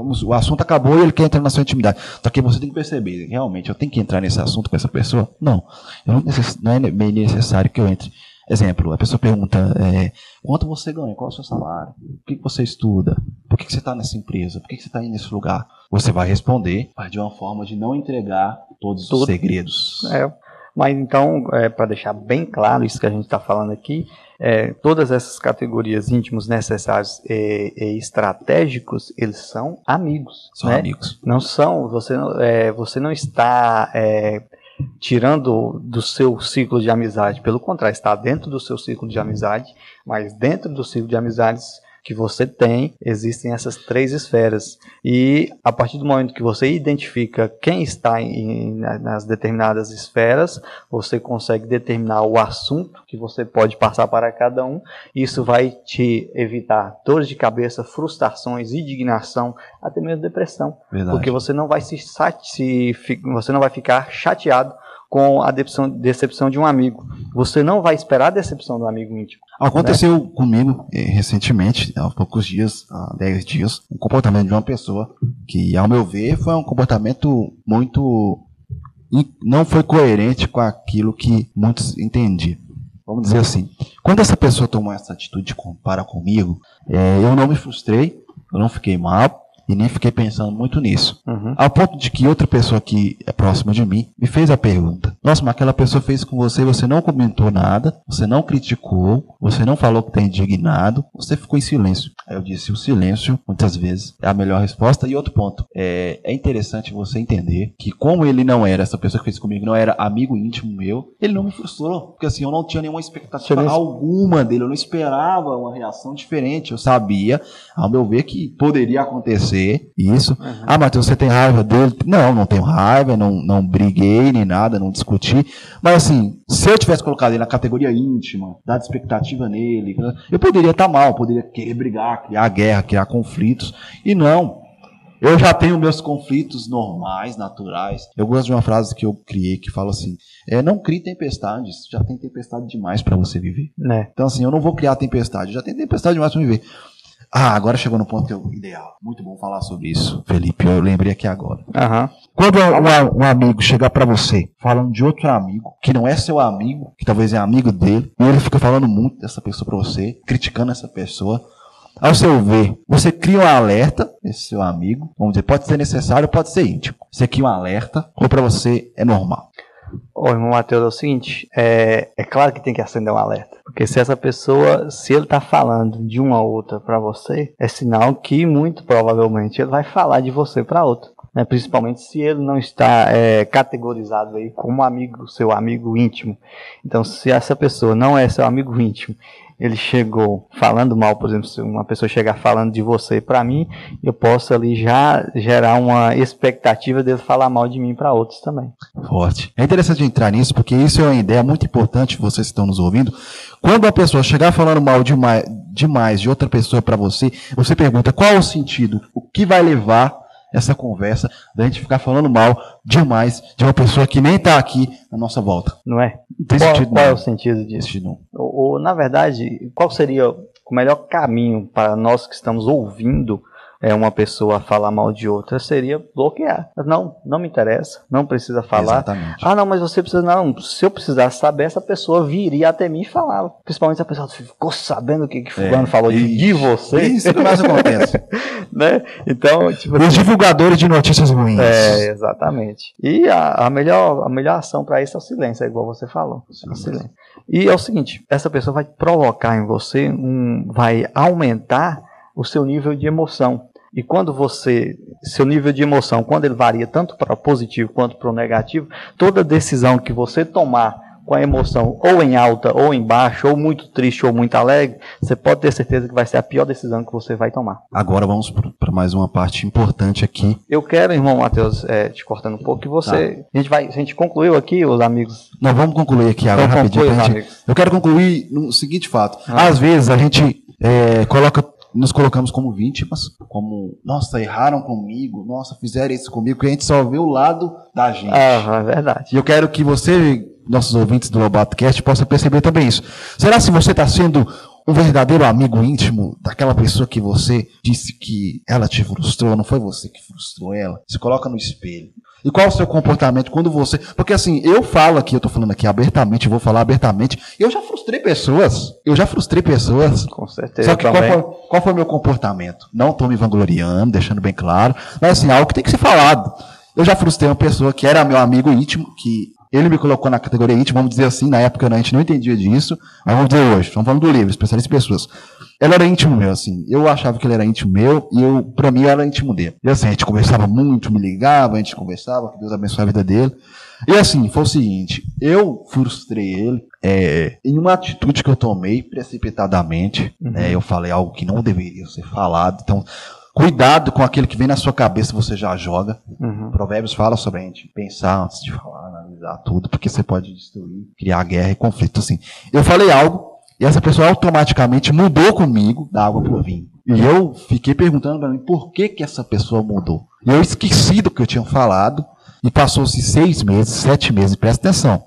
Como o assunto acabou e ele quer entrar na sua intimidade. Só que você tem que perceber, realmente, eu tenho que entrar nesse assunto com essa pessoa? Não. Não, não é bem necessário que eu entre. Exemplo, a pessoa pergunta: é, quanto você ganha? Qual é o seu salário? O que, você estuda? Por que, você está nessa empresa? Por que, você está aí nesse lugar? Você vai responder, mas de uma forma de não entregar todos os segredos. É. Mas então, é, para deixar bem claro isso que a gente está falando aqui, é, todas essas categorias íntimos necessários e, e, estratégicos, eles são amigos. São né? amigos. Não são, você, é, você não está é, tirando do seu ciclo de amizade, pelo contrário, está dentro do seu ciclo de amizade, mas dentro do ciclo de amizades que você tem, existem essas três esferas. E a partir do momento que você identifica quem está em, nas determinadas esferas, você consegue determinar o assunto que você pode passar para cada um. Isso vai te evitar dores de cabeça, frustrações, indignação, até mesmo depressão. Verdade. Porque você não vai se, se você não vai ficar chateado com a decepção, de um amigo. Você não vai esperar a decepção do amigo íntimo. Aconteceu né? comigo eh, recentemente, há poucos dias, há 10 dias, um comportamento de uma pessoa que, ao meu ver, foi um comportamento muito. não foi coerente com aquilo que muitos entendiam. Vamos dizer assim. Quando essa pessoa tomou essa atitude para comigo, é, eu não me frustrei, eu não fiquei mal, e nem fiquei pensando muito nisso. Uhum. Ao ponto de que outra pessoa que é próxima de mim me fez a pergunta: Nossa, mas aquela pessoa fez com você, você não comentou nada, você não criticou, você não falou que está indignado, você ficou em silêncio. Aí eu disse: o silêncio, muitas vezes, é a melhor resposta. E outro ponto: é, é interessante você entender que, como ele não era, essa pessoa que fez comigo não era amigo íntimo meu, ele não me frustrou. Porque assim, eu não tinha nenhuma expectativa alguma dele, eu não esperava uma reação diferente. Eu sabia, ao meu ver, que poderia acontecer isso. Uhum. Ah, Matheus, você tem raiva dele? Não, não tenho raiva, não, não briguei nem nada, não discuti. Mas assim, se eu tivesse colocado ele na categoria íntima, dado expectativa nele, eu poderia estar tá mal, poderia querer brigar, criar guerra, criar conflitos. E não. Eu já tenho meus conflitos normais, naturais. Eu gosto de uma frase que eu criei que fala assim: é, não crie tempestades, já tem tempestade demais para você viver. É. Então, assim, eu não vou criar tempestade, já tem tempestade demais para viver. Ah, agora chegou no ponto ideal. Muito bom falar sobre isso, Felipe. Eu lembrei aqui agora. Uhum. Quando um, um, amigo chegar para você falando de outro amigo, que não é seu amigo, que talvez é amigo dele, e ele fica falando muito dessa pessoa para você, criticando essa pessoa, ao seu ver, você cria um alerta, esse seu amigo, vamos dizer, pode ser necessário, pode ser íntimo. Você cria um alerta, ou para você é normal? Ô, irmão Matheus, é o seguinte, é, é claro que tem que acender um alerta. Porque se essa pessoa, se ele tá falando de uma outra para você, é sinal que muito provavelmente ele vai falar de você para outra. Né? Principalmente se ele não está é, categorizado aí como amigo, seu amigo íntimo. Então, se essa pessoa não é seu amigo íntimo ele chegou falando mal, por exemplo, se uma pessoa chegar falando de você para mim, eu posso ali já gerar uma expectativa dele falar mal de mim para outros também. Forte. É interessante entrar nisso porque isso é uma ideia muito importante, vocês estão nos ouvindo. Quando uma pessoa chegar falando mal demais, demais de outra pessoa para você, você pergunta qual o sentido, o que vai levar essa conversa da gente ficar falando mal demais de uma pessoa que nem está aqui na nossa volta. Não é? Tem qual, sentido, qual é o sentido disso? Ou, ou, na verdade, qual seria o melhor caminho para nós que estamos ouvindo é, uma pessoa falar mal de outra seria bloquear. Não, não me interessa, não precisa falar. Exatamente. Ah, não, mas você precisa. Não, se eu precisasse saber, essa pessoa viria até mim e falava. Principalmente se a pessoa ficou sabendo o que, que Fulano é, falou de, de você. Isso que mais acontece. né? Então, tipo, Os divulgadores de notícias ruins. É, exatamente. E a, a melhor, a melhor ação para isso é o silêncio, é igual você falou. O silêncio. E é o seguinte: essa pessoa vai provocar em você um. vai aumentar o seu nível de emoção. E quando você, seu nível de emoção, quando ele varia tanto para o positivo quanto para o negativo, toda decisão que você tomar com a emoção ou em alta ou em baixa, ou muito triste ou muito alegre, você pode ter certeza que vai ser a pior decisão que você vai tomar. Agora vamos para mais uma parte importante aqui. Eu quero, irmão Matheus, é, te cortando um pouco, que você. Tá. A, gente vai, a gente concluiu aqui, os amigos. Não, vamos concluir aqui agora rapidinho. Gente, eu quero concluir no seguinte fato. Ah. Às vezes a gente é, coloca nos colocamos como vítimas, como, nossa, erraram comigo, nossa, fizeram isso comigo, que a gente só vê o lado da gente. Ah, é verdade. E eu quero que você, nossos ouvintes do Lobatocast, possa perceber também isso. Será se você está sendo um verdadeiro amigo íntimo daquela pessoa que você disse que ela te frustrou, não foi você que frustrou ela? Se coloca no espelho. E qual o seu comportamento quando você. Porque assim, eu falo aqui, eu tô falando aqui abertamente, vou falar abertamente. Eu já frustrei pessoas. Eu já frustrei pessoas. Com certeza. Só que qual foi, qual foi o meu comportamento? Não tô me vangloriando, deixando bem claro. Mas assim, algo que tem que ser falado. Eu já frustrei uma pessoa que era meu amigo íntimo, que ele me colocou na categoria íntimo, vamos dizer assim, na época a gente não entendia disso, mas vamos dizer hoje, estamos falando do livro, especialista em pessoas. Ele era íntimo meu, assim. Eu achava que ele era íntimo meu e eu, pra mim, eu era íntimo dele. E assim, a gente conversava muito, me ligava, a gente conversava, que Deus abençoe a vida dele. E assim, foi o seguinte, eu frustrei ele é, em uma atitude que eu tomei precipitadamente. Uhum. Né, eu falei algo que não deveria ser falado. Então, Cuidado com aquilo que vem na sua cabeça você já joga. Uhum. Provérbios fala sobre a gente pensar antes de falar, analisar tudo, porque você pode destruir, criar guerra e conflito. Assim, eu falei algo e essa pessoa automaticamente mudou comigo da água para o vinho. E eu fiquei perguntando para mim por que, que essa pessoa mudou. E eu esqueci do que eu tinha falado e passou-se seis meses, sete meses, presta atenção.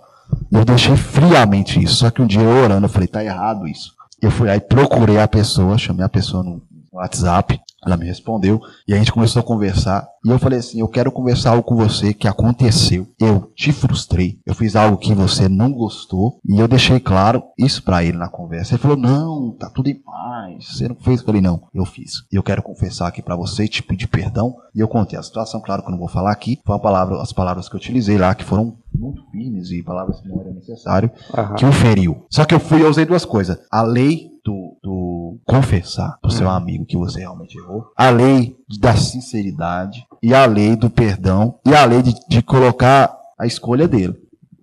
Eu deixei friamente isso. Só que um dia eu orando, eu falei, tá errado isso. Eu fui aí, procurei a pessoa, chamei a pessoa no WhatsApp, ela me respondeu e a gente começou a conversar. E eu falei assim: Eu quero conversar algo com você que aconteceu. Eu te frustrei. Eu fiz algo que você não gostou. E eu deixei claro isso para ele na conversa. Ele falou: Não, tá tudo em paz. Você não fez? Eu falei: Não, eu fiz. E eu quero confessar aqui para você, te pedir perdão. E eu contei a situação. Claro que eu não vou falar aqui. Foi palavra, as palavras que eu utilizei lá que foram muito firmes e palavras que não era necessário, uhum. que o feriu. Só que eu fui e usei duas coisas. A lei do, do confessar pro seu uhum. amigo que você realmente errou, a lei da sinceridade e a lei do perdão e a lei de, de colocar a escolha dele.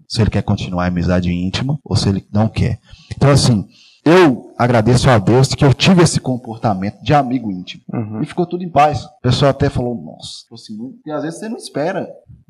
Se ele quer continuar a amizade íntima ou se ele não quer. Então, assim, eu agradeço a Deus que eu tive esse comportamento de amigo íntimo. Uhum. E ficou tudo em paz. O pessoal até falou, nossa, assim, e às vezes você não espera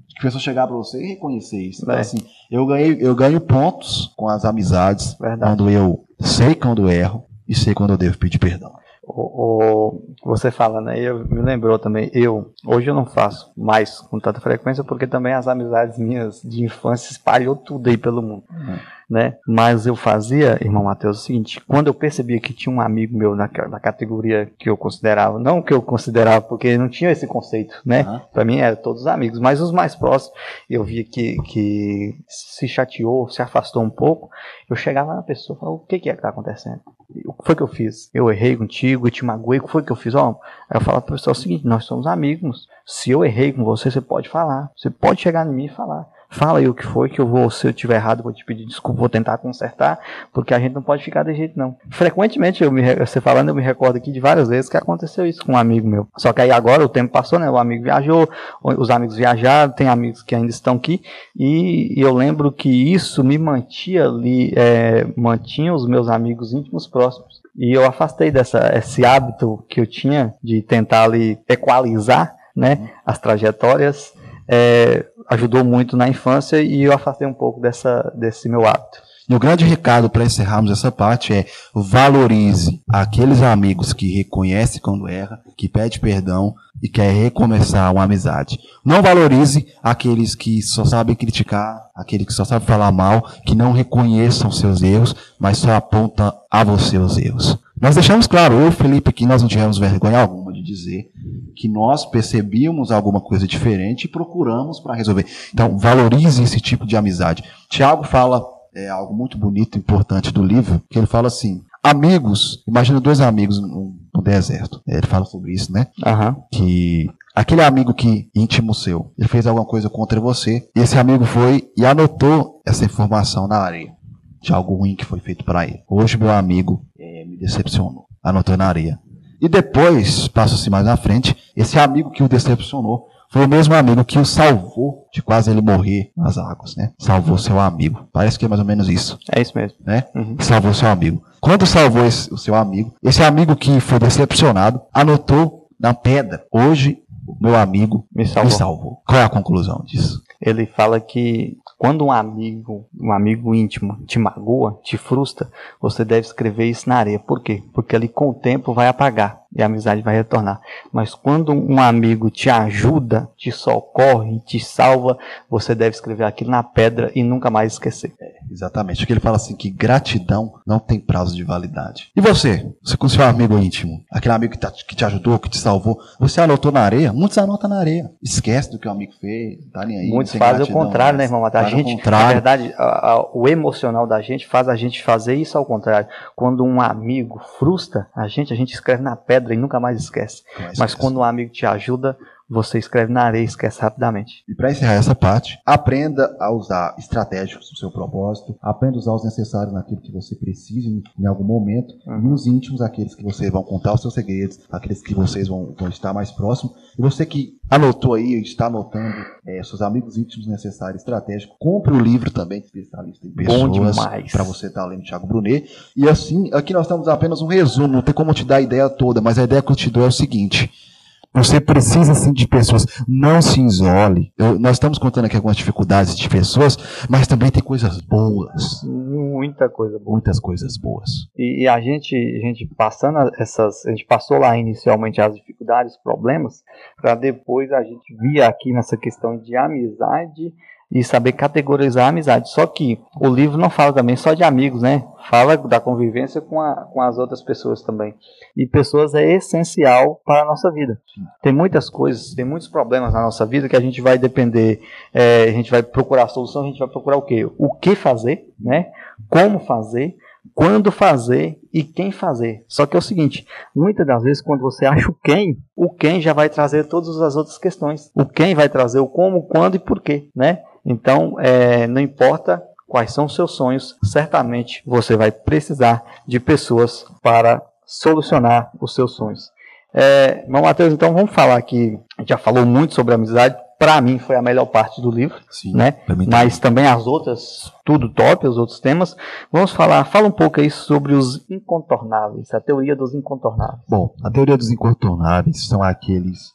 que a pessoa chegar para você e reconhecer isso. Então, é. assim, eu, ganhei, eu ganho pontos com as amizades Verdade. quando eu sei quando erro e sei quando eu devo pedir perdão. O, o, você fala, né? Eu me lembrou também. Eu hoje eu não faço mais com tanta frequência porque também as amizades minhas de infância espalhou tudo aí pelo mundo. Uhum né? Mas eu fazia, irmão Mateus, o seguinte: quando eu percebia que tinha um amigo meu na, na categoria que eu considerava, não que eu considerava, porque não tinha esse conceito, né? Uhum. Para mim eram todos amigos, mas os mais próximos, eu via que, que se chateou, se afastou um pouco. Eu chegava na pessoa e falava: o que, que é que tá acontecendo? O que foi que eu fiz? Eu errei contigo, eu te magoei, o que foi que eu fiz? Ó, aí eu falava para pessoa o seguinte: nós somos amigos. Se eu errei com você, você pode falar. Você pode chegar em mim e falar fala aí o que foi, que eu vou, se eu tiver errado, vou te pedir desculpa, vou tentar consertar, porque a gente não pode ficar de jeito não. Frequentemente, eu me, você falando, eu me recordo aqui de várias vezes que aconteceu isso com um amigo meu. Só que aí agora o tempo passou, né? O amigo viajou, os amigos viajaram, tem amigos que ainda estão aqui, e, e eu lembro que isso me mantinha ali, é, mantinha os meus amigos íntimos próximos. E eu afastei dessa, esse hábito que eu tinha de tentar ali equalizar, né, as trajetórias é, ajudou muito na infância e eu afastei um pouco dessa, desse meu hábito. E o grande recado para encerrarmos essa parte é valorize aqueles amigos que reconhece quando erra, que pede perdão e quer recomeçar uma amizade. Não valorize aqueles que só sabem criticar, aqueles que só sabem falar mal, que não reconheçam seus erros, mas só apontam a você os erros. Nós deixamos claro, eu o Felipe aqui, nós não tivemos vergonha alguma de dizer que nós percebíamos alguma coisa diferente e procuramos para resolver. Então, valorize esse tipo de amizade. Tiago fala é, algo muito bonito, importante do livro, que ele fala assim: amigos, imagina dois amigos no, no deserto. É, ele fala sobre isso, né? Uhum. Que aquele amigo que íntimo seu, ele fez alguma coisa contra você, e esse amigo foi e anotou essa informação na areia de algo ruim que foi feito para ele. Hoje meu amigo é, me decepcionou, anotou na areia. E depois, passa-se mais na frente, esse amigo que o decepcionou foi o mesmo amigo que o salvou de quase ele morrer nas águas, né? Salvou seu amigo. Parece que é mais ou menos isso. É isso mesmo. Né? Uhum. Salvou seu amigo. Quando salvou esse, o seu amigo, esse amigo que foi decepcionado, anotou na pedra. Hoje, meu amigo me salvou. me salvou. Qual é a conclusão disso? Ele fala que quando um amigo, um amigo íntimo te magoa, te frustra, você deve escrever isso na areia. Por quê? Porque ali com o tempo vai apagar. E a amizade vai retornar. Mas quando um amigo te ajuda, te socorre, te salva, você deve escrever aquilo na pedra e nunca mais esquecer. É, exatamente. Porque ele fala assim que gratidão não tem prazo de validade. E você? Você com seu amigo íntimo, aquele amigo que, tá, que te ajudou, que te salvou, você anotou na areia? Muitos anotam na areia. Esquece do que o amigo fez, tá nem aí. Muitos fazem o contrário, né, irmão? A gente, na verdade, a, a, o emocional da gente faz a gente fazer isso ao contrário. Quando um amigo frustra a gente, a gente escreve na pedra e nunca mais esquece. Mas quando um amigo te ajuda, você escreve na areia e esquece rapidamente. E para encerrar essa parte, aprenda a usar estratégicos no seu propósito, aprenda a usar os necessários naquilo que você precisa em algum momento, uhum. e os íntimos, aqueles que vocês vão contar os seus segredos, aqueles que vocês vão, vão estar mais próximos. E você que anotou aí, está anotando é, seus amigos íntimos necessários, estratégicos, compre o livro também, especialista em pessoas, para você estar tá lendo Thiago Brunet. E assim, aqui nós temos apenas um resumo, não tem como te dar a ideia toda, mas a ideia que eu te dou é o seguinte você precisa sim de pessoas. Não se isole. Eu, nós estamos contando aqui algumas dificuldades de pessoas, mas também tem coisas boas. Muita coisa boa. Muitas coisas boas. E, e a gente, a gente passando essas, a gente passou lá inicialmente as dificuldades, problemas, para depois a gente vir aqui nessa questão de amizade e saber categorizar a amizade. Só que o livro não fala também só de amigos, né? Fala da convivência com, a, com as outras pessoas também. E pessoas é essencial para a nossa vida. Tem muitas coisas, tem muitos problemas na nossa vida que a gente vai depender, é, a gente vai procurar a solução, a gente vai procurar o quê? O que fazer, né? Como fazer, quando fazer e quem fazer. Só que é o seguinte, muitas das vezes quando você acha o quem, o quem já vai trazer todas as outras questões. O quem vai trazer o como, quando e porquê, né? Então, é, não importa quais são os seus sonhos, certamente você vai precisar de pessoas para solucionar os seus sonhos. É, Matheus, então vamos falar aqui. A gente já falou muito sobre amizade. Para mim foi a melhor parte do livro, Sim, né? Mas também as outras, tudo top, os outros temas. Vamos falar, fala um pouco aí sobre os incontornáveis, a teoria dos incontornáveis. Bom, a teoria dos incontornáveis são aqueles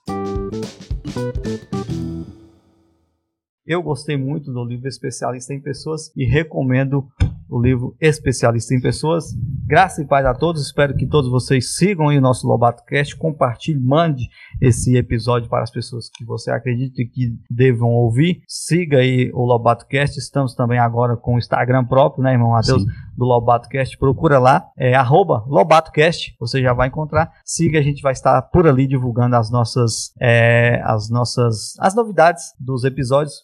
eu gostei muito do livro Especialista em Pessoas e recomendo o livro Especialista em Pessoas. Graça e paz a todos. Espero que todos vocês sigam o nosso Lobato Cast, compartilhe, mande esse episódio para as pessoas que você acredita e que devam ouvir. Siga aí o Lobato Cast. Estamos também agora com o Instagram próprio, né, irmão Matheus, Sim. do Lobato Cast. Procura lá, é arroba LobatoCast. Você já vai encontrar. Siga, a gente vai estar por ali divulgando as nossas, é, as nossas, as novidades dos episódios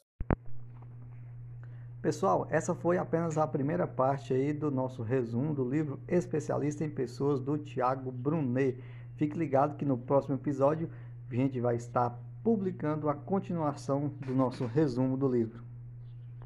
Pessoal, essa foi apenas a primeira parte aí do nosso resumo do livro Especialista em Pessoas do Tiago Brunet. Fique ligado que no próximo episódio a gente vai estar publicando a continuação do nosso resumo do livro.